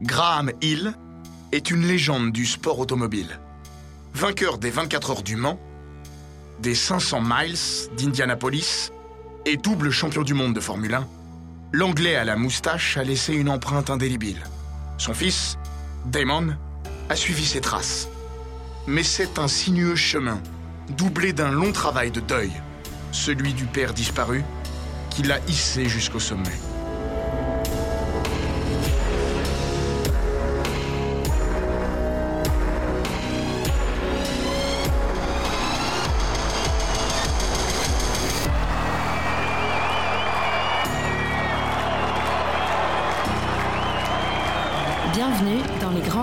Graham Hill est une légende du sport automobile. Vainqueur des 24 heures du Mans, des 500 miles d'Indianapolis et double champion du monde de Formule 1, l'Anglais à la moustache a laissé une empreinte indélébile. Son fils, Damon, a suivi ses traces. Mais c'est un sinueux chemin, doublé d'un long travail de deuil, celui du père disparu, qui l'a hissé jusqu'au sommet.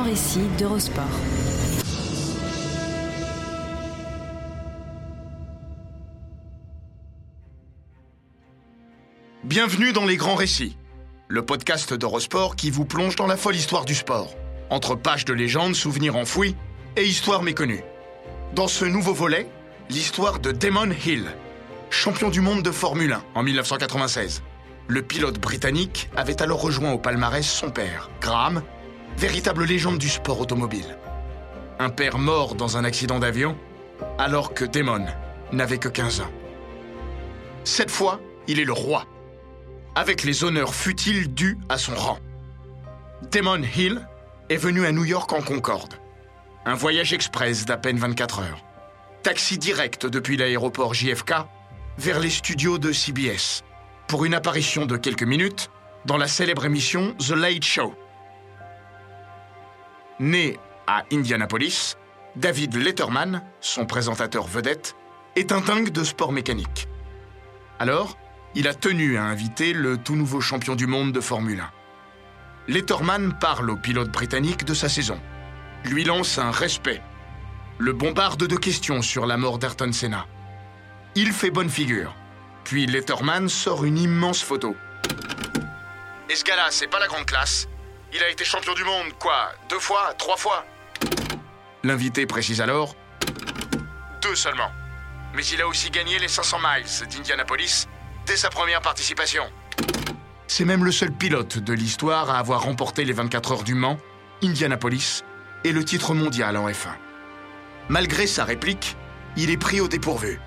Récits d'Eurosport. Bienvenue dans Les Grands Récits, le podcast d'Eurosport qui vous plonge dans la folle histoire du sport, entre pages de légendes, souvenirs enfouis et histoires méconnues. Dans ce nouveau volet, l'histoire de Damon Hill, champion du monde de Formule 1 en 1996. Le pilote britannique avait alors rejoint au palmarès son père, Graham, véritable légende du sport automobile. Un père mort dans un accident d'avion, alors que Damon n'avait que 15 ans. Cette fois, il est le roi, avec les honneurs futiles dus à son rang. Damon Hill est venu à New York en Concorde. Un voyage express d'à peine 24 heures. Taxi direct depuis l'aéroport JFK vers les studios de CBS pour une apparition de quelques minutes dans la célèbre émission The Late Show. Né à Indianapolis, David Letterman, son présentateur vedette, est un dingue de sport mécanique. Alors, il a tenu à inviter le tout nouveau champion du monde de Formule 1. Letterman parle au pilote britannique de sa saison, lui lance un respect, le bombarde de questions sur la mort d'Ayrton Senna. Il fait bonne figure, puis Letterman sort une immense photo. Et ce gars-là, c'est pas la grande classe. Il a été champion du monde, quoi? Deux fois? Trois fois? L'invité précise alors Deux seulement. Mais il a aussi gagné les 500 miles d'Indianapolis dès sa première participation. C'est même le seul pilote de l'histoire à avoir remporté les 24 heures du Mans, Indianapolis et le titre mondial en F1. Malgré sa réplique, il est pris au dépourvu.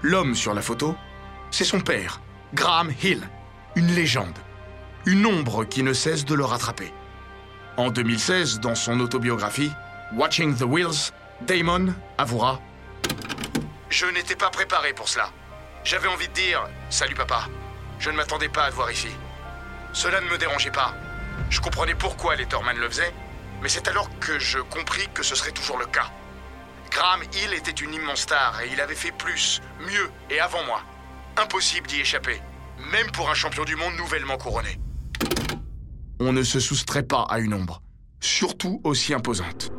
L'homme sur la photo, c'est son père, Graham Hill, une légende, une ombre qui ne cesse de le rattraper. En 2016, dans son autobiographie, Watching the Wheels, Damon avouera Je n'étais pas préparé pour cela. J'avais envie de dire Salut papa, je ne m'attendais pas à te voir ici. Cela ne me dérangeait pas. Je comprenais pourquoi Letterman le faisait, mais c'est alors que je compris que ce serait toujours le cas. Graham Hill était une immense star et il avait fait plus, mieux et avant moi. Impossible d'y échapper, même pour un champion du monde nouvellement couronné. On ne se soustrait pas à une ombre, surtout aussi imposante.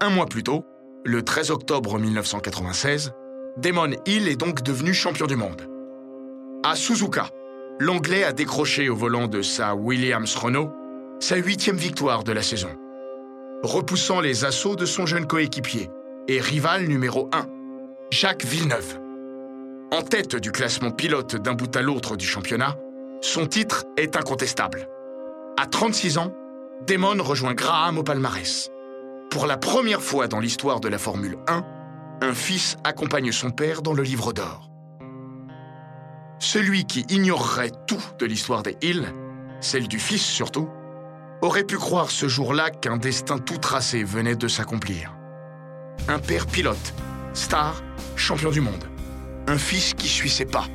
Un mois plus tôt, le 13 octobre 1996, Damon Hill est donc devenu champion du monde. À Suzuka, l'Anglais a décroché au volant de sa Williams Renault sa huitième victoire de la saison, repoussant les assauts de son jeune coéquipier et rival numéro 1, Jacques Villeneuve. En tête du classement pilote d'un bout à l'autre du championnat, son titre est incontestable. À 36 ans, Damon rejoint Graham au palmarès. Pour la première fois dans l'histoire de la Formule 1, un fils accompagne son père dans le livre d'or. Celui qui ignorerait tout de l'histoire des Hills, celle du fils surtout, aurait pu croire ce jour-là qu'un destin tout tracé venait de s'accomplir. Un père pilote, star, champion du monde. Un fils qui suit ses pas.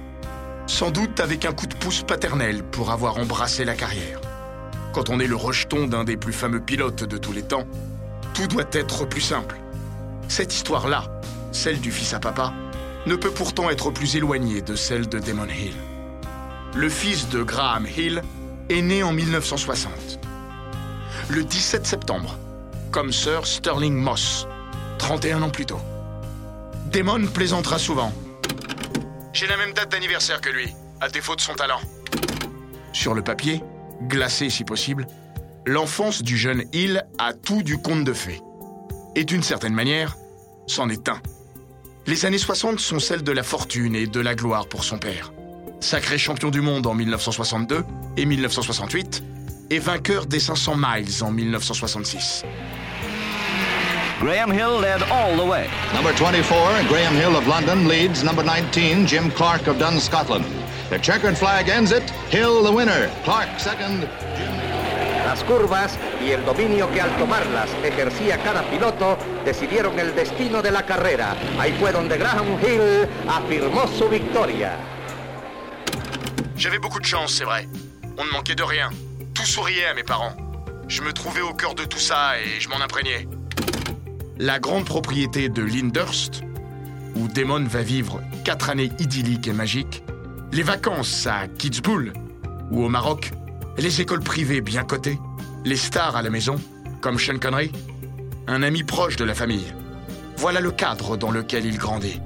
Sans doute avec un coup de pouce paternel pour avoir embrassé la carrière. Quand on est le rejeton d'un des plus fameux pilotes de tous les temps, tout doit être plus simple. Cette histoire-là, celle du fils à papa, ne peut pourtant être plus éloignée de celle de Damon Hill. Le fils de Graham Hill est né en 1960. Le 17 septembre, comme Sir Sterling Moss, 31 ans plus tôt. Damon plaisantera souvent. J'ai la même date d'anniversaire que lui, à défaut de son talent. Sur le papier, glacé si possible, l'enfance du jeune Hill a tout du conte de fées. Et d'une certaine manière, c'en est un. Les années 60 sont celles de la fortune et de la gloire pour son père. Sacré champion du monde en 1962 et 1968, et vainqueur des 500 miles en 1966. Graham Hill led all the way. Number 24, Graham Hill of London, leads number 19, Jim Clark of Dun, Scotland. The checkered flag ends it. Hill the winner. Clark second. Las curvas y el dominio que al tomarlas ejercía cada piloto decidieron el destino de la carrera. Ahí fue donde Graham Hill afirmó su victoria. J'avais beaucoup de chance, c'est vrai. On ne manquait de rien. Tout souriait à mes parents. Je me trouvais au cœur de tout ça et je m'en imprégnais. La grande propriété de Lyndhurst, où Damon va vivre quatre années idylliques et magiques, les vacances à Kitzbühel ou au Maroc, les écoles privées bien cotées, les stars à la maison, comme Sean Connery, un ami proche de la famille. Voilà le cadre dans lequel il grandit.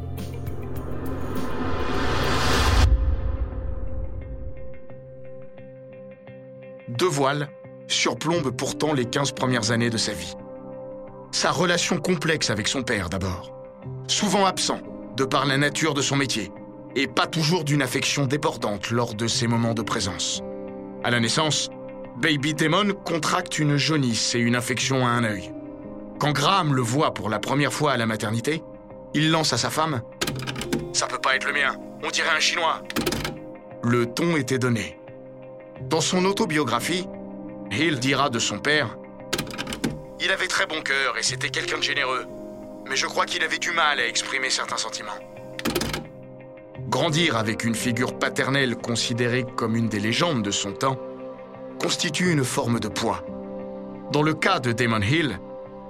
Deux voiles surplombent pourtant les 15 premières années de sa vie. Sa relation complexe avec son père d'abord, souvent absent de par la nature de son métier, et pas toujours d'une affection débordante lors de ses moments de présence. À la naissance, Baby Damon contracte une jaunisse et une infection à un œil. Quand Graham le voit pour la première fois à la maternité, il lance à sa femme Ça peut pas être le mien, on dirait un chinois. Le ton était donné. Dans son autobiographie, Hill dira de son père Il avait très bon cœur et c'était quelqu'un de généreux, mais je crois qu'il avait du mal à exprimer certains sentiments. Grandir avec une figure paternelle considérée comme une des légendes de son temps constitue une forme de poids. Dans le cas de Damon Hill,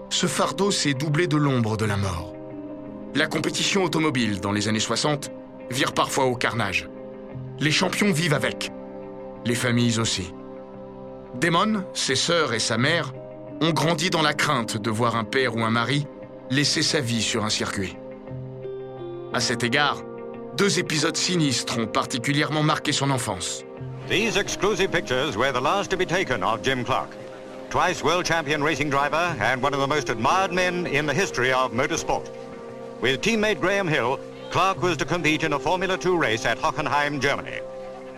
ce fardeau s'est doublé de l'ombre de la mort. La compétition automobile dans les années 60 vire parfois au carnage. Les champions vivent avec, les familles aussi. Damon, ses sœurs et sa mère ont grandi dans la crainte de voir un père ou un mari laisser sa vie sur un circuit. À cet égard, deux épisodes sinistres ont particulièrement marqué son enfance. These exclusive pictures were the last to be taken of Jim Clark, twice world champion racing driver and one of the most admired men in the history of motorsport. With teammate Graham Hill, Clark was to compete in a Formula 2 race at Hockenheim, Germany.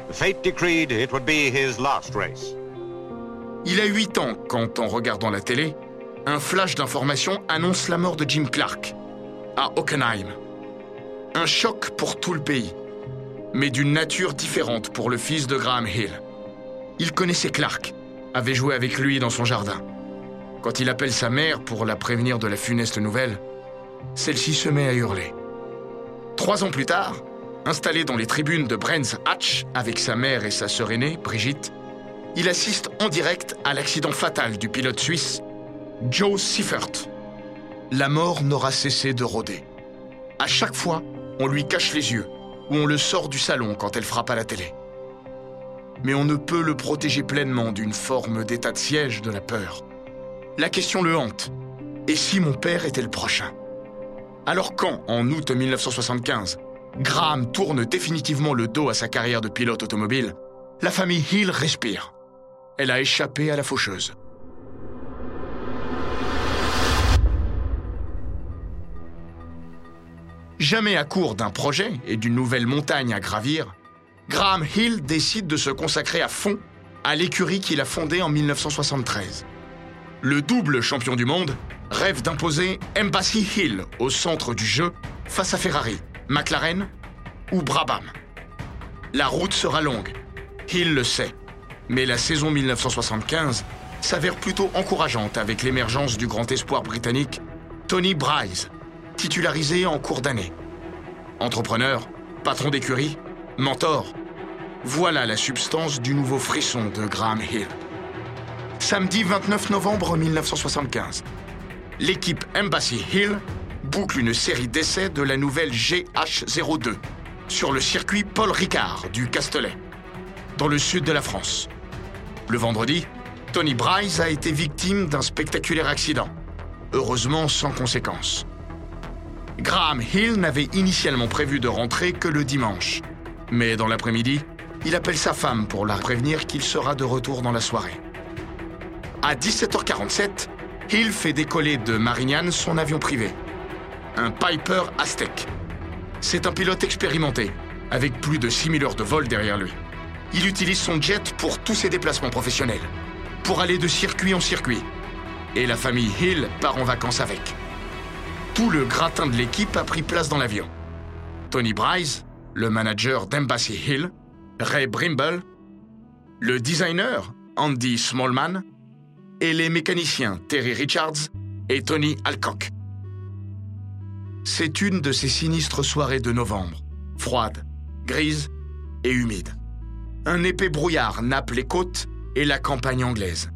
Fate decreed it would be his last race. Il a 8 ans quand, en regardant la télé, un flash d'information annonce la mort de Jim Clark à Hockenheim. Un choc pour tout le pays, mais d'une nature différente pour le fils de Graham Hill. Il connaissait Clark, avait joué avec lui dans son jardin. Quand il appelle sa mère pour la prévenir de la funeste nouvelle, celle-ci se met à hurler. Trois ans plus tard, installé dans les tribunes de Brands Hatch avec sa mère et sa sœur aînée, Brigitte, il assiste en direct à l'accident fatal du pilote suisse, Joe Siffert. La mort n'aura cessé de rôder. À chaque fois, on lui cache les yeux ou on le sort du salon quand elle frappe à la télé. Mais on ne peut le protéger pleinement d'une forme d'état de siège de la peur. La question le hante. Et si mon père était le prochain? Alors quand, en août 1975, Graham tourne définitivement le dos à sa carrière de pilote automobile, la famille Hill respire. Elle a échappé à la faucheuse. Jamais à court d'un projet et d'une nouvelle montagne à gravir, Graham Hill décide de se consacrer à fond à l'écurie qu'il a fondée en 1973. Le double champion du monde rêve d'imposer Embassy Hill au centre du jeu face à Ferrari, McLaren ou Brabham. La route sera longue, Hill le sait, mais la saison 1975 s'avère plutôt encourageante avec l'émergence du grand espoir britannique Tony Bryce, titularisé en cours d'année. Entrepreneur, patron d'écurie, mentor, voilà la substance du nouveau frisson de Graham Hill. Samedi 29 novembre 1975. l'équipe Embassy Hill boucle une série d'essais de la nouvelle GH02 sur le circuit Paul Ricard du Castellet, dans le sud de la France. Le vendredi, Tony Bryce a été victime d'un spectaculaire accident, heureusement sans conséquences. Graham Hill n'avait initialement prévu de rentrer que le dimanche, mais dans l'après-midi, il appelle sa femme pour la prévenir qu'il sera de retour dans la soirée. À 17h47, Hill fait décoller de Marignane son avion privé, un Piper Aztec. C'est un pilote expérimenté, avec plus de 6000 heures de vol derrière lui. Il utilise son jet pour tous ses déplacements professionnels, pour aller de circuit en circuit. Et la famille Hill part en vacances avec. Tout le gratin de l'équipe a pris place dans l'avion. Tony Bryce, le manager d'Embassy Hill, Ray Brimble, le designer Andy Smallman et les mécaniciens Terry Richards et Tony Alcock. C'est une de ces sinistres soirées de novembre, froide, grise et humide. Un épais brouillard nappe les côtes et la campagne anglaise.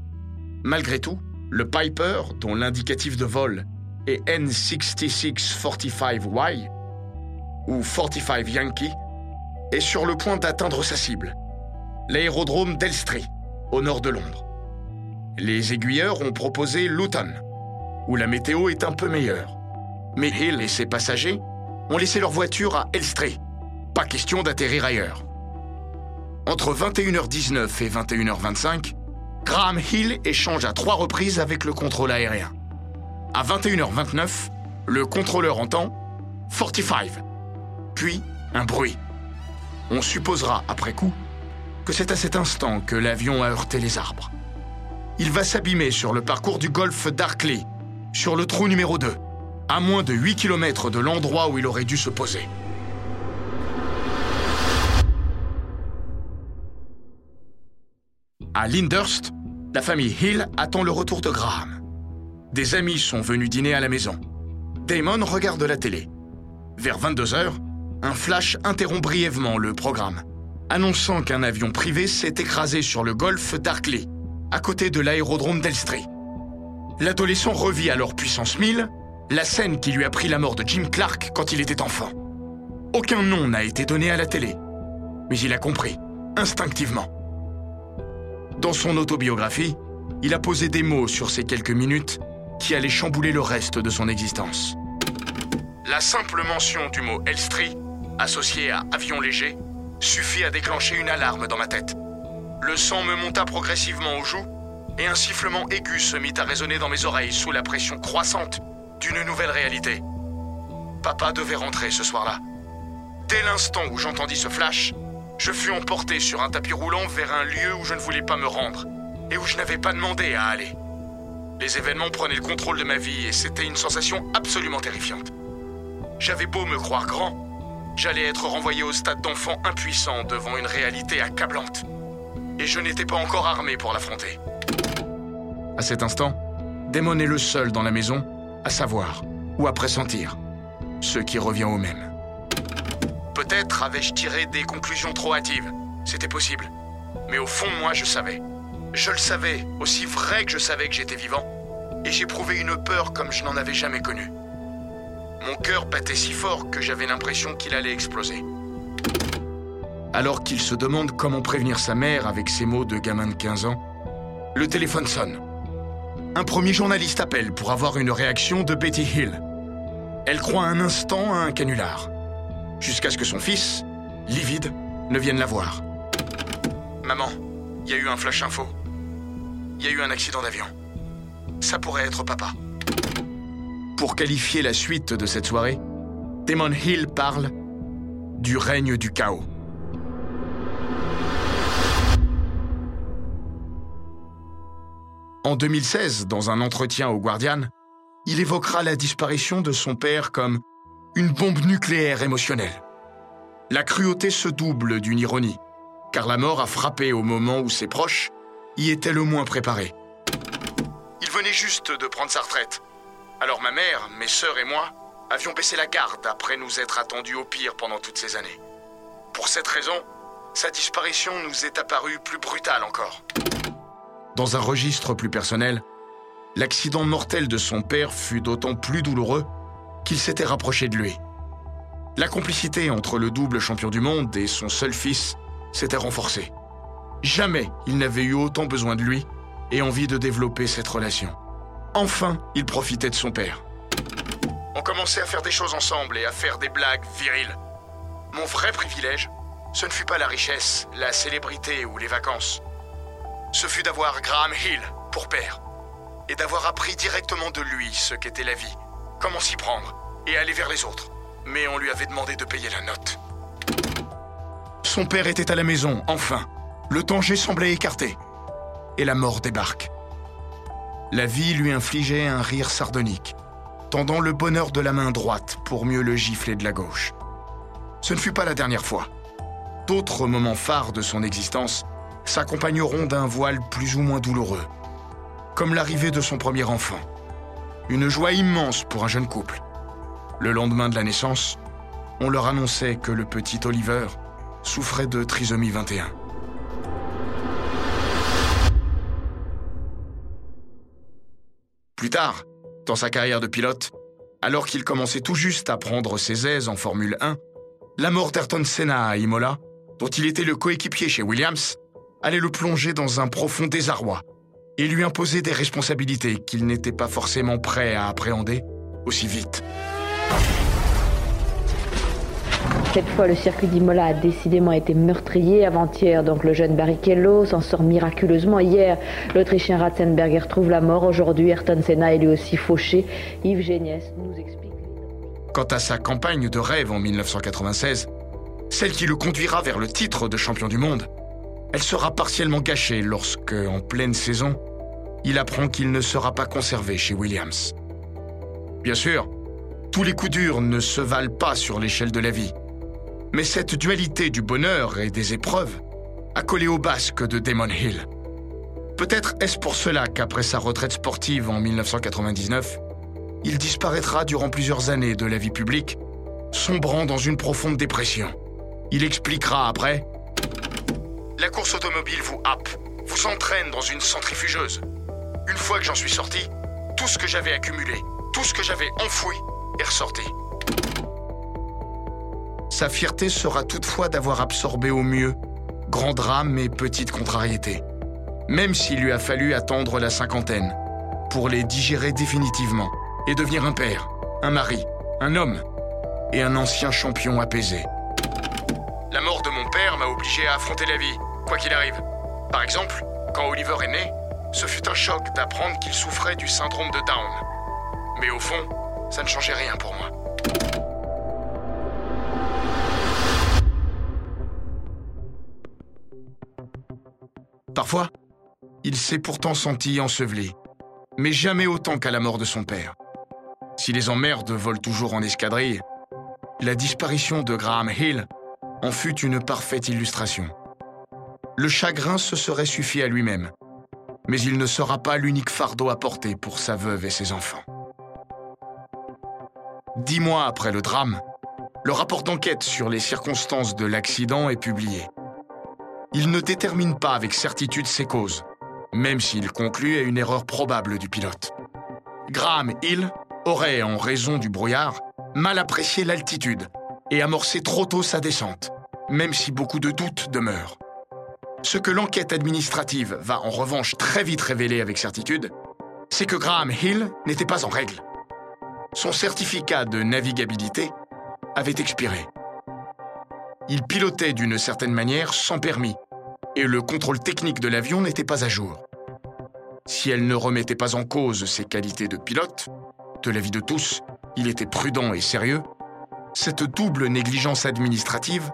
Malgré tout, le Piper, dont l'indicatif de vol est N6645Y ou 45 Yankee, est sur le point d'atteindre sa cible, l'aérodrome d'Elstree, au nord de Londres. Les aiguilleurs ont proposé Luton, où la météo est un peu meilleure. Mais Hill et ses passagers ont laissé leur voiture à Elstree. Pas question d'atterrir ailleurs. Entre 21h19 et 21h25, Graham Hill échange à trois reprises avec le contrôle aérien. À 21h29, le contrôleur entend 45, puis un bruit. On supposera, après coup, que c'est à cet instant que l'avion a heurté les arbres. Il va s'abîmer sur le parcours du golfe d'Arkley, sur le trou numéro 2, à moins de 8 km de l'endroit où il aurait dû se poser. À Lyndhurst, la famille Hill attend le retour de Graham. Des amis sont venus dîner à la maison. Damon regarde la télé. Vers 22h, un flash interrompt brièvement le programme, annonçant qu'un avion privé s'est écrasé sur le golfe d'Arkley, à côté de l'aérodrome d'Elstree. L'adolescent revit alors puissance 1000 la scène qui lui a pris la mort de Jim Clark quand il était enfant. Aucun nom n'a été donné à la télé, mais il a compris, instinctivement. Dans son autobiographie, il a posé des mots sur ces quelques minutes qui allaient chambouler le reste de son existence. La simple mention du mot Elstree, associé à avion léger, suffit à déclencher une alarme dans ma tête. Le sang me monta progressivement aux joues et un sifflement aigu se mit à résonner dans mes oreilles sous la pression croissante d'une nouvelle réalité. Papa devait rentrer ce soir-là. Dès l'instant où j'entendis ce flash, je fus emporté sur un tapis roulant vers un lieu où je ne voulais pas me rendre et où je n'avais pas demandé à aller. Les événements prenaient le contrôle de ma vie et c'était une sensation absolument terrifiante. J'avais beau me croire grand, j'allais être renvoyé au stade d'enfant impuissant devant une réalité accablante. Et je n'étais pas encore armé pour l'affronter. À cet instant, Damon est le seul dans la maison à savoir ou à pressentir, ce qui revient au même. Peut-être avais-je tiré des conclusions trop hâtives, c'était possible. Mais au fond moi, je savais. Je le savais, aussi vrai que je savais que j'étais vivant, et j'éprouvais une peur comme je n'en avais jamais connue. Mon cœur battait si fort que j'avais l'impression qu'il allait exploser. Alors qu'il se demande comment prévenir sa mère avec ces mots de gamin de 15 ans, le téléphone sonne un premier journaliste appelle pour avoir une réaction de Betty Hill. Elle croit un instant à un canular, jusqu'à ce que son fils, livide, ne vienne la voir. Maman, il y a eu un flash info. Il y a eu un accident d'avion. Ça pourrait être papa. Pour qualifier la suite de cette soirée, Damon Hill parle du règne du chaos. En 2016, dans un entretien au Guardian, il évoquera la disparition de son père comme une bombe nucléaire émotionnelle. La cruauté se double d'une ironie, car la mort a frappé au moment où ses proches y étaient le moins préparés. Il venait juste de prendre sa retraite. Alors ma mère, mes sœurs et moi avions baissé la garde après nous être attendus au pire pendant toutes ces années. Pour cette raison, sa disparition nous est apparue plus brutale encore. Dans un registre plus personnel, l'accident mortel de son père fut d'autant plus douloureux qu'il s'était rapproché de lui. La complicité entre le double champion du monde et son seul fils s'était renforcée. Jamais il n'avait eu autant besoin de lui et envie de développer cette relation. Enfin, il profitait de son père. On commençait à faire des choses ensemble et à faire des blagues viriles. Mon vrai privilège, ce ne fut pas la richesse, la célébrité ou les vacances. Ce fut d'avoir Graham Hill pour père et d'avoir appris directement de lui ce qu'était la vie, comment s'y prendre et aller vers les autres. Mais on lui avait demandé de payer la note. Son père était à la maison, enfin. Le danger semblait écarté. Et la mort débarque. La vie lui infligeait un rire sardonique, tendant le bonheur de la main droite pour mieux le gifler de la gauche. Ce ne fut pas la dernière fois. D'autres moments phares de son existence s'accompagneront d'un voile plus ou moins douloureux, comme l'arrivée de son premier enfant. Une joie immense pour un jeune couple. Le lendemain de la naissance, on leur annonçait que le petit Oliver souffrait de trisomie 21. Plus tard, dans sa carrière de pilote, alors qu'il commençait tout juste à prendre ses aises en Formule 1, la mort d'Ayrton Senna à Imola, dont il était le coéquipier chez Williams, allait le plonger dans un profond désarroi et lui imposer des responsabilités qu'il n'était pas forcément prêt à appréhender aussi vite. Cette fois, le circuit d'Imola a décidément été meurtrier. Avant-hier, donc le jeune Barrichello s'en sort miraculeusement. Hier, l'Autrichien Ratzenberger trouve la mort. Aujourd'hui, Ayrton Senna est lui aussi fauché. Yves Géniès nous explique. Quant à sa campagne de rêve en 1996, celle qui le conduira vers le titre de champion du monde, elle sera partiellement gâchée lorsque, en pleine saison, il apprend qu'il ne sera pas conservé chez Williams. Bien sûr, tous les coups durs ne se valent pas sur l'échelle de la vie. Mais cette dualité du bonheur et des épreuves a collé au basque de Damon Hill. Peut-être est-ce pour cela qu'après sa retraite sportive en 1999, il disparaîtra durant plusieurs années de la vie publique, sombrant dans une profonde dépression. Il expliquera après La course automobile vous happe, vous entraîne dans une centrifugeuse. Une fois que j'en suis sorti, tout ce que j'avais accumulé, tout ce que j'avais enfoui est ressorti. Sa fierté sera toutefois d'avoir absorbé au mieux grand drame et petite contrariété, même s'il lui a fallu attendre la cinquantaine pour les digérer définitivement et devenir un père, un mari, un homme et un ancien champion apaisé. La mort de mon père m'a obligé à affronter la vie, quoi qu'il arrive. Par exemple, quand Oliver est né, ce fut un choc d'apprendre qu'il souffrait du syndrome de Down. Mais au fond, ça ne changeait rien pour moi. Parfois, il s'est pourtant senti enseveli, mais jamais autant qu'à la mort de son père. Si les emmerdes volent toujours en escadrille, la disparition de Graham Hill en fut une parfaite illustration. Le chagrin se serait suffi à lui-même, mais il ne sera pas l'unique fardeau à porter pour sa veuve et ses enfants. Dix mois après le drame, le rapport d'enquête sur les circonstances de l'accident est publié. Il ne détermine pas avec certitude ses causes, même s'il conclut à une erreur probable du pilote. Graham Hill aurait, en raison du brouillard, mal apprécié l'altitude et amorcé trop tôt sa descente, même si beaucoup de doutes demeurent. Ce que l'enquête administrative va en revanche très vite révéler avec certitude, c'est que Graham Hill n'était pas en règle. Son certificat de navigabilité avait expiré. Il pilotait d'une certaine manière sans permis, et le contrôle technique de l'avion n'était pas à jour. Si elle ne remettait pas en cause ses qualités de pilote, de l'avis de tous, il était prudent et sérieux, cette double négligence administrative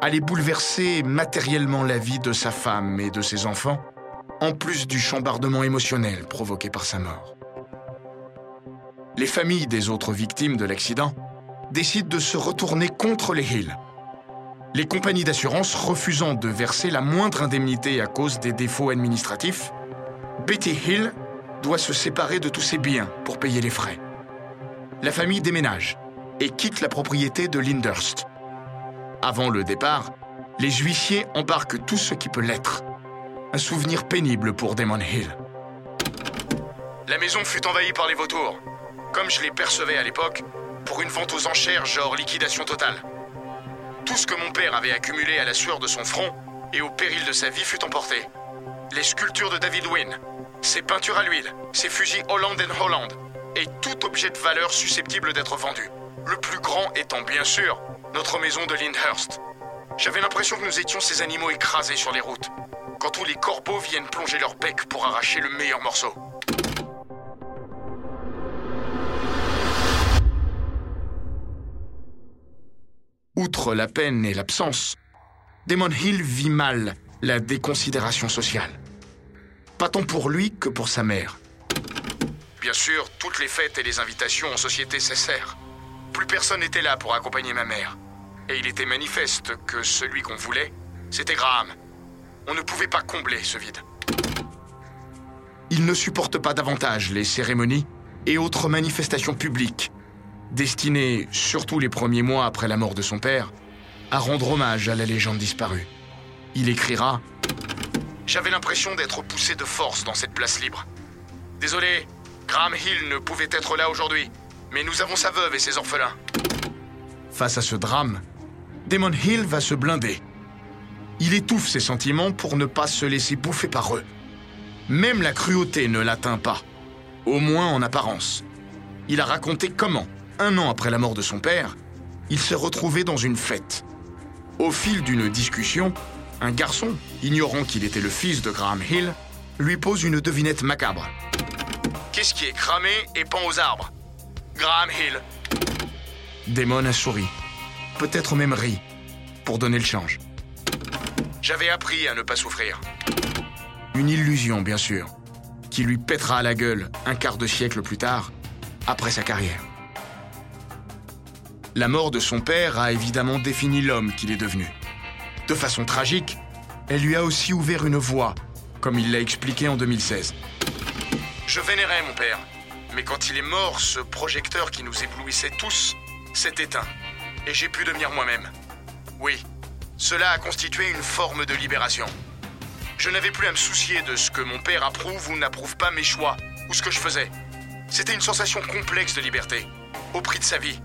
allait bouleverser matériellement la vie de sa femme et de ses enfants, en plus du chambardement émotionnel provoqué par sa mort. Les familles des autres victimes de l'accident décident de se retourner contre les Hills. Les compagnies d'assurance refusant de verser la moindre indemnité à cause des défauts administratifs, Betty Hill doit se séparer de tous ses biens pour payer les frais. La famille déménage et quitte la propriété de Lindhurst. Avant le départ, les huissiers embarquent tout ce qui peut l'être. Un souvenir pénible pour Damon Hill. La maison fut envahie par les vautours, comme je les percevais à l'époque, pour une vente aux enchères genre liquidation totale. Tout ce que mon père avait accumulé à la sueur de son front et au péril de sa vie fut emporté. Les sculptures de David Wynne, ses peintures à l'huile, ses fusils Holland Holland, et tout objet de valeur susceptible d'être vendu. Le plus grand étant bien sûr notre maison de Lyndhurst. J'avais l'impression que nous étions ces animaux écrasés sur les routes, quand tous les corbeaux viennent plonger leur bec pour arracher le meilleur morceau. Outre la peine et l'absence, Damon Hill vit mal la déconsidération sociale. Pas tant pour lui que pour sa mère? Bien sûr, toutes les fêtes et les invitations en société cessèrent. Plus personne n'était là pour accompagner ma mère. Et il était manifeste que celui qu'on voulait, c'était Graham. On ne pouvait pas combler ce vide. Il ne supporte pas davantage les cérémonies et autres manifestations publiques, destinées, surtout les premiers mois après la mort de son père, à rendre hommage à la légende disparue. Il écrira J'avais l'impression d'être poussé de force dans cette place libre. Désolé, Graham Hill ne pouvait être là aujourd'hui, mais nous avons sa veuve et ses orphelins. Face à ce drame, Damon Hill va se blinder. Il étouffe ses sentiments pour ne pas se laisser bouffer par eux. Même la cruauté ne l'atteint pas, au moins en apparence. Il a raconté comment, un an après la mort de son père, il s'est retrouvé dans une fête. Au fil d'une discussion, un garçon, ignorant qu'il était le fils de Graham Hill, lui pose une devinette macabre. Qu'est-ce qui est cramé et pend aux arbres? Graham Hill. Damon a souri, peut-être même ri, pour donner le change. J'avais appris à ne pas souffrir. Une illusion, bien sûr, qui lui pètera à la gueule un quart de siècle plus tard, après sa carrière. La mort de son père a évidemment défini l'homme qu'il est devenu. De façon tragique, elle lui a aussi ouvert une voie, comme il l'a expliqué en 2016. Je vénérais mon père, mais quand il est mort, ce projecteur qui nous éblouissait tous s'est éteint, et j'ai pu devenir moi-même. Oui, cela a constitué une forme de libération. Je n'avais plus à me soucier de ce que mon père approuve ou n'approuve pas mes choix, ou ce que je faisais. C'était une sensation complexe de liberté, au prix de sa vie.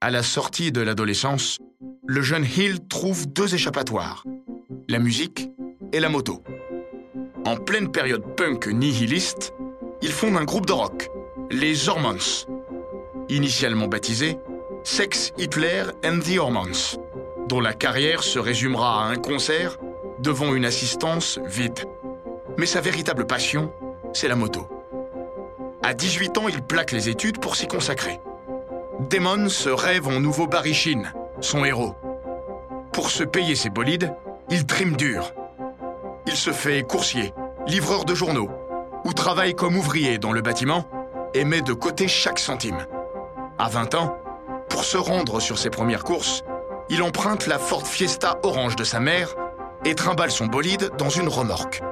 À la sortie de l'adolescence, le jeune Hill trouve deux échappatoires, la musique et la moto. En pleine période punk nihiliste, il fonde un groupe de rock, les Hormones, initialement baptisé Sex Hitler and the Hormones, dont la carrière se résumera à un concert devant une assistance vide. Mais sa véritable passion, c'est la moto. À 18 ans, il plaque les études pour s'y consacrer. Damon se rêve en nouveau Barry Sheen, son héros. Pour se payer ses bolides, il trime dur. Il se fait coursier, livreur de journaux, ou travaille comme ouvrier dans le bâtiment et met de côté chaque centime. À 20 ans, pour se rendre sur ses premières courses, il emprunte la Ford Fiesta orange de sa mère et trimballe son bolide dans une remorque.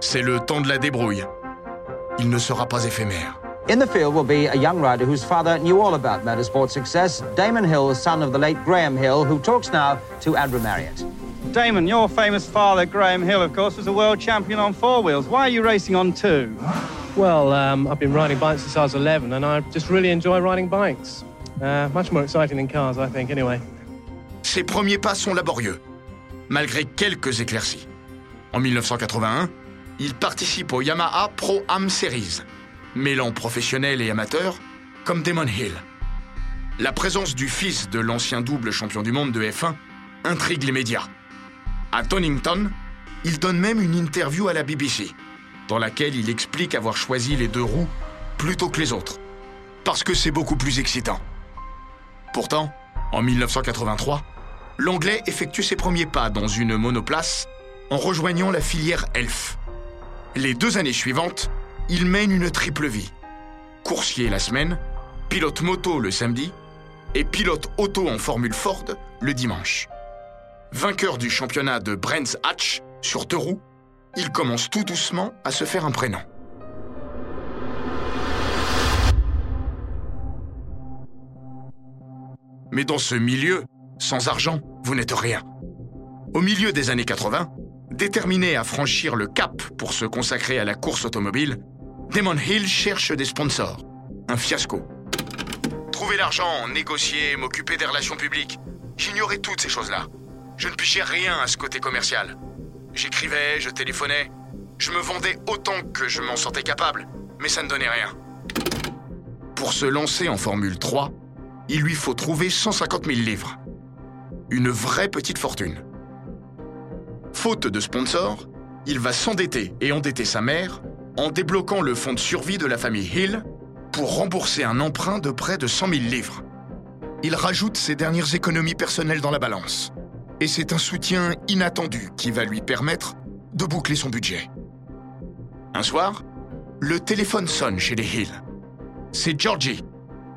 C'est le temps de la débrouille. Il ne sera pas éphémère. In the field will be a young rider whose father knew all about motorsport success, Damon Hill, son of the late Graham Hill, who talks now to Andrew Marriott. Damon, your famous father, Graham Hill, of course, was a world champion on four wheels. Why are you racing on two? Well, um, I've been riding bikes since I was 11, and I just really enjoy riding bikes. Uh, much more exciting than cars, I think, anyway. Ses premiers pas sont laborieux, malgré quelques éclaircies. En 1981, il participe au Yamaha Pro Am Series, mêlant professionnels et amateurs, comme Damon Hill. La présence du fils de l'ancien double champion du monde de F1 intrigue les médias. À Donington, il donne même une interview à la BBC, dans laquelle il explique avoir choisi les deux roues plutôt que les autres, parce que c'est beaucoup plus excitant. Pourtant, en 1983, l'Anglais effectue ses premiers pas dans une monoplace en rejoignant la filière Elf. Les deux années suivantes, il mène une triple vie. Coursier la semaine, pilote moto le samedi et pilote auto en Formule Ford le dimanche. Vainqueur du championnat de Brands Hatch sur deux roues, il commence tout doucement à se faire un prénom. Mais dans ce milieu, sans argent, vous n'êtes rien. Au milieu des années 80, déterminé à franchir le cap pour se consacrer à la course automobile, Damon Hill cherche des sponsors. Un fiasco. Trouver l'argent, négocier, m'occuper des relations publiques. J'ignorais toutes ces choses-là. Je ne pigeais rien à ce côté commercial. J'écrivais, je téléphonais. Je me vendais autant que je m'en sentais capable, mais ça ne donnait rien. Pour se lancer en Formule 3, il lui faut trouver 150 000 livres. Une vraie petite fortune. Faute de sponsors, il va s'endetter et endetter sa mère en débloquant le fonds de survie de la famille Hill pour rembourser un emprunt de près de 100 000 livres. Il rajoute ses dernières économies personnelles dans la balance. Et c'est un soutien inattendu qui va lui permettre de boucler son budget. Un soir, le téléphone sonne chez les Hill. C'est Georgie,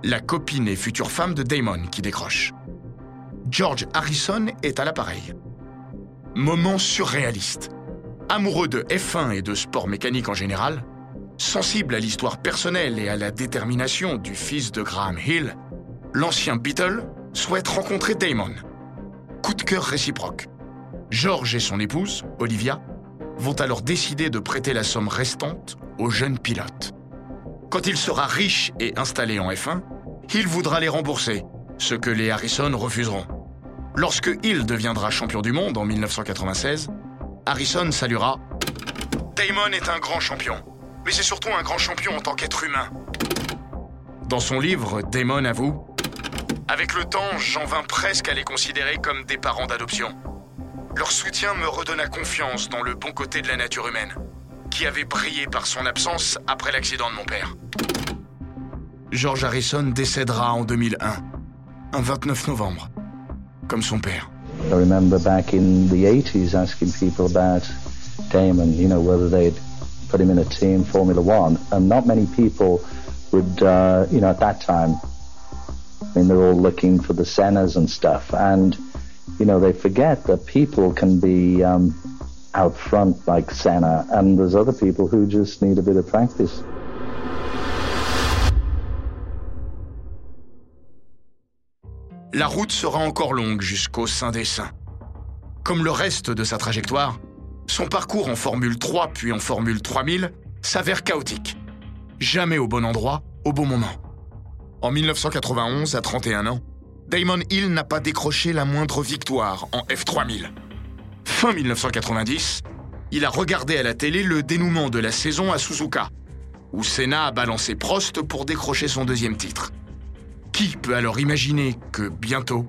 la copine et future femme de Damon, qui décroche. George Harrison est à l'appareil. Moment surréaliste. Amoureux de F1 et de sport mécanique en général, sensible à l'histoire personnelle et à la détermination du fils de Graham Hill, l'ancien Beatle souhaite rencontrer Damon. Coup de cœur réciproque. George et son épouse, Olivia, vont alors décider de prêter la somme restante au jeune pilote. Quand il sera riche et installé en F1, Hill voudra les rembourser, ce que les Harrison refuseront. Lorsque Hill deviendra champion du monde en 1996, Harrison saluera Damon est un grand champion, mais c'est surtout un grand champion en tant qu'être humain. Dans son livre, Damon avoue Avec le temps, j'en vins presque à les considérer comme des parents d'adoption. Leur soutien me redonna confiance dans le bon côté de la nature humaine, qui avait brillé par son absence après l'accident de mon père. George Harrison décédera en 2001, un 29 novembre comme son père. I remember back in the 80s asking people about Damon, you know, whether they'd put him in a team, Formula One, and not many people would, uh, you know, at that time, I mean, they're all looking for the Sennas and stuff, and, you know, they forget that people can be um, out front like Senna, and there's other people who just need a bit of practice. la route sera encore longue jusqu'au Saint des Saints. Comme le reste de sa trajectoire, son parcours en Formule 3 puis en Formule 3000 s'avère chaotique. Jamais au bon endroit, au bon moment. En 1991, à 31 ans, Damon Hill n'a pas décroché la moindre victoire en F3000. Fin 1990, il a regardé à la télé le dénouement de la saison à Suzuka, où Senna a balancé Prost pour décrocher son deuxième titre. Qui peut alors imaginer que bientôt,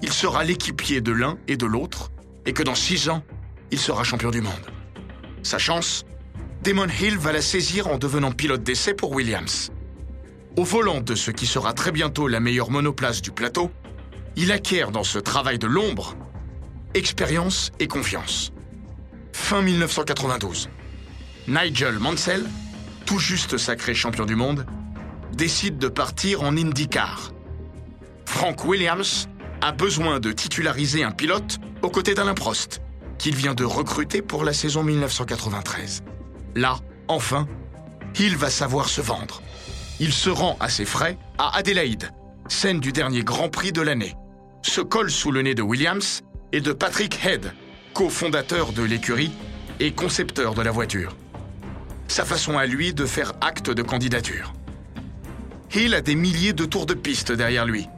il sera l'équipier de l'un et de l'autre, et que dans six ans, il sera champion du monde Sa chance, Damon Hill va la saisir en devenant pilote d'essai pour Williams. Au volant de ce qui sera très bientôt la meilleure monoplace du plateau, il acquiert dans ce travail de l'ombre expérience et confiance. Fin 1992. Nigel Mansell, tout juste sacré champion du monde, décide de partir en IndyCar. Frank Williams a besoin de titulariser un pilote aux côtés d'Alain Prost, qu'il vient de recruter pour la saison 1993. Là, enfin, il va savoir se vendre. Il se rend à ses frais à Adélaïde, scène du dernier Grand Prix de l'année. Se colle sous le nez de Williams et de Patrick Head, cofondateur de l'écurie et concepteur de la voiture. Sa façon à lui de faire acte de candidature. Hill a des milliers de tours de piste derrière lui,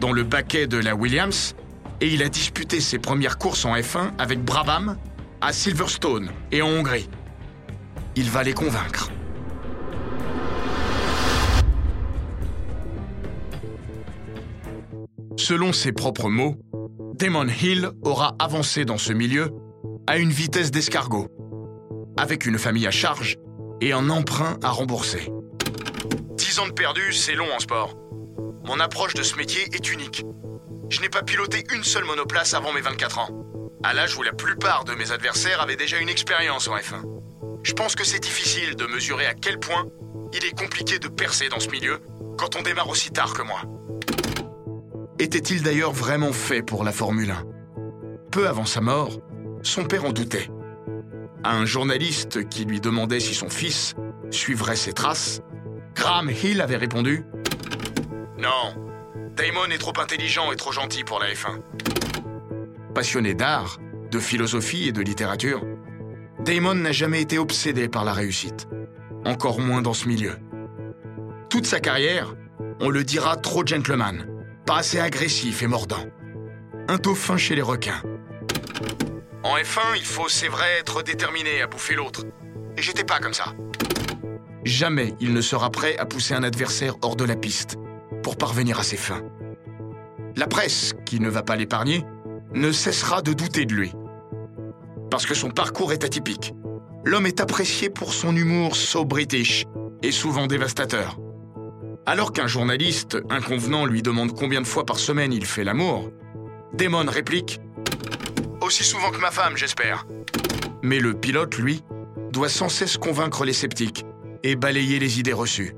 dont le baquet de la Williams, et il a disputé ses premières courses en F1 avec Brabham, à Silverstone et en Hongrie. Il va les convaincre. Selon ses propres mots, Damon Hill aura avancé dans ce milieu à une vitesse d'escargot, avec une famille à charge et un emprunt à rembourser. 10 ans de perdu, c'est long en sport. Mon approche de ce métier est unique. Je n'ai pas piloté une seule monoplace avant mes 24 ans, à l'âge où la plupart de mes adversaires avaient déjà une expérience en F1. Je pense que c'est difficile de mesurer à quel point il est compliqué de percer dans ce milieu quand on démarre aussi tard que moi. Était-il d'ailleurs vraiment fait pour la Formule 1 Peu avant sa mort, son père en doutait. À un journaliste qui lui demandait si son fils suivrait ses traces, Graham Hill avait répondu Non, Damon est trop intelligent et trop gentil pour la F1. Passionné d'art, de philosophie et de littérature, Damon n'a jamais été obsédé par la réussite, encore moins dans ce milieu. Toute sa carrière, on le dira trop gentleman, pas assez agressif et mordant. Un dauphin chez les requins. En F1, il faut, c'est vrai, être déterminé à bouffer l'autre. Et j'étais pas comme ça. Jamais il ne sera prêt à pousser un adversaire hors de la piste pour parvenir à ses fins. La presse, qui ne va pas l'épargner, ne cessera de douter de lui. Parce que son parcours est atypique. L'homme est apprécié pour son humour so british et souvent dévastateur. Alors qu'un journaliste inconvenant lui demande combien de fois par semaine il fait l'amour, Damon réplique Aussi souvent que ma femme, j'espère. Mais le pilote, lui, doit sans cesse convaincre les sceptiques et balayer les idées reçues.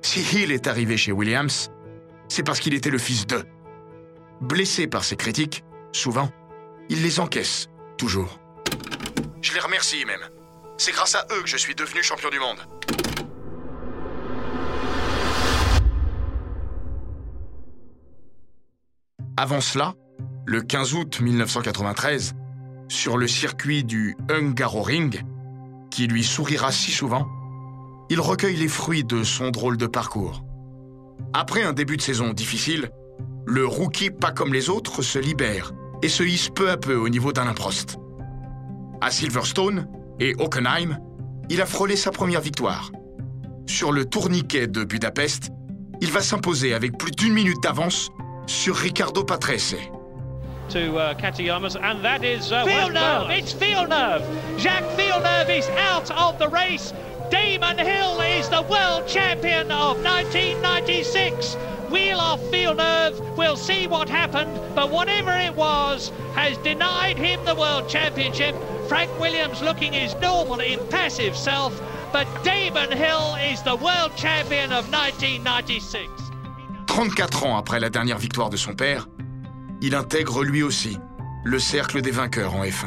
Si Hill est arrivé chez Williams, c'est parce qu'il était le fils d'eux. Blessé par ses critiques, souvent, il les encaisse, toujours. Je les remercie même. C'est grâce à eux que je suis devenu champion du monde. Avant cela, le 15 août 1993, sur le circuit du Hungaroring, qui lui sourira si souvent, il recueille les fruits de son drôle de parcours. Après un début de saison difficile, le rookie pas comme les autres se libère et se hisse peu à peu au niveau d'Alain Prost. À Silverstone et Hockenheim, il a frôlé sa première victoire. Sur le tourniquet de Budapest, il va s'imposer avec plus d'une minute d'avance sur Riccardo Patrese. to uh, Katayamas, and that is uh, Villeneuve. It's Villeneuve. Jacques Villeneuve is out of the race. Damon Hill is the world champion of 1996. Wheel off Villeneuve. We'll see what happened, but whatever it was, has denied him the world championship. Frank Williams looking his normal, impassive self, but Damon Hill is the world champion of 1996. 34 ans après la dernière victoire de son père, il intègre lui aussi le cercle des vainqueurs en F1.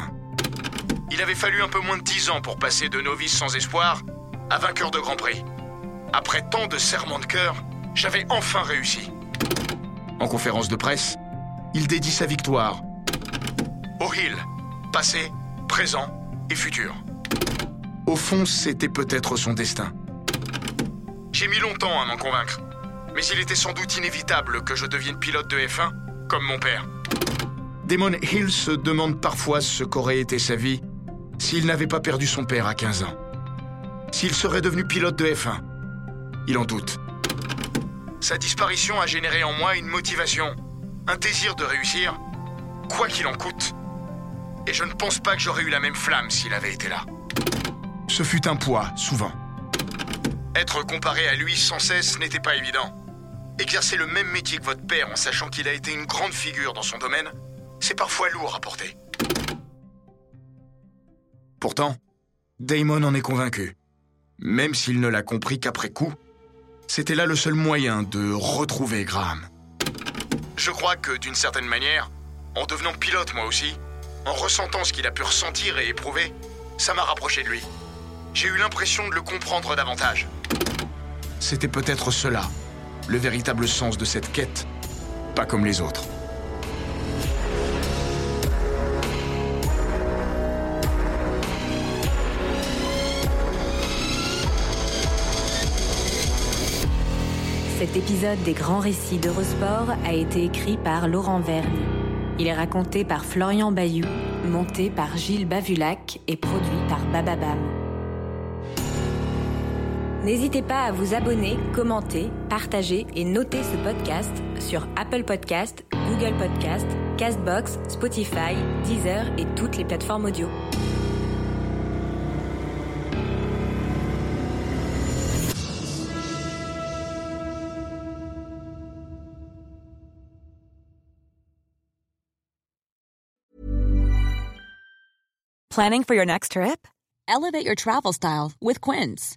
Il avait fallu un peu moins de 10 ans pour passer de novice sans espoir à vainqueur de Grand Prix. Après tant de serments de cœur, j'avais enfin réussi. En conférence de presse, il dédie sa victoire au Hill, passé, présent et futur. Au fond, c'était peut-être son destin. J'ai mis longtemps à m'en convaincre, mais il était sans doute inévitable que je devienne pilote de F1 comme mon père. Damon Hill se demande parfois ce qu'aurait été sa vie s'il n'avait pas perdu son père à 15 ans. S'il serait devenu pilote de F1. Il en doute. Sa disparition a généré en moi une motivation, un désir de réussir, quoi qu'il en coûte. Et je ne pense pas que j'aurais eu la même flamme s'il avait été là. Ce fut un poids, souvent. Être comparé à lui sans cesse n'était pas évident. Exercer le même métier que votre père en sachant qu'il a été une grande figure dans son domaine, c'est parfois lourd à porter. Pourtant, Damon en est convaincu. Même s'il ne l'a compris qu'après coup, c'était là le seul moyen de retrouver Graham. Je crois que d'une certaine manière, en devenant pilote moi aussi, en ressentant ce qu'il a pu ressentir et éprouver, ça m'a rapproché de lui. J'ai eu l'impression de le comprendre davantage. C'était peut-être cela, le véritable sens de cette quête, pas comme les autres. Cet épisode des grands récits d'Eurosport a été écrit par Laurent Vergne. Il est raconté par Florian Bayou, monté par Gilles Bavulac et produit par Bababam. N'hésitez pas à vous abonner, commenter, partager et noter ce podcast sur Apple Podcast, Google Podcast, Castbox, Spotify, Deezer et toutes les plateformes audio. Planning for your next trip? Elevate your travel style with Quince.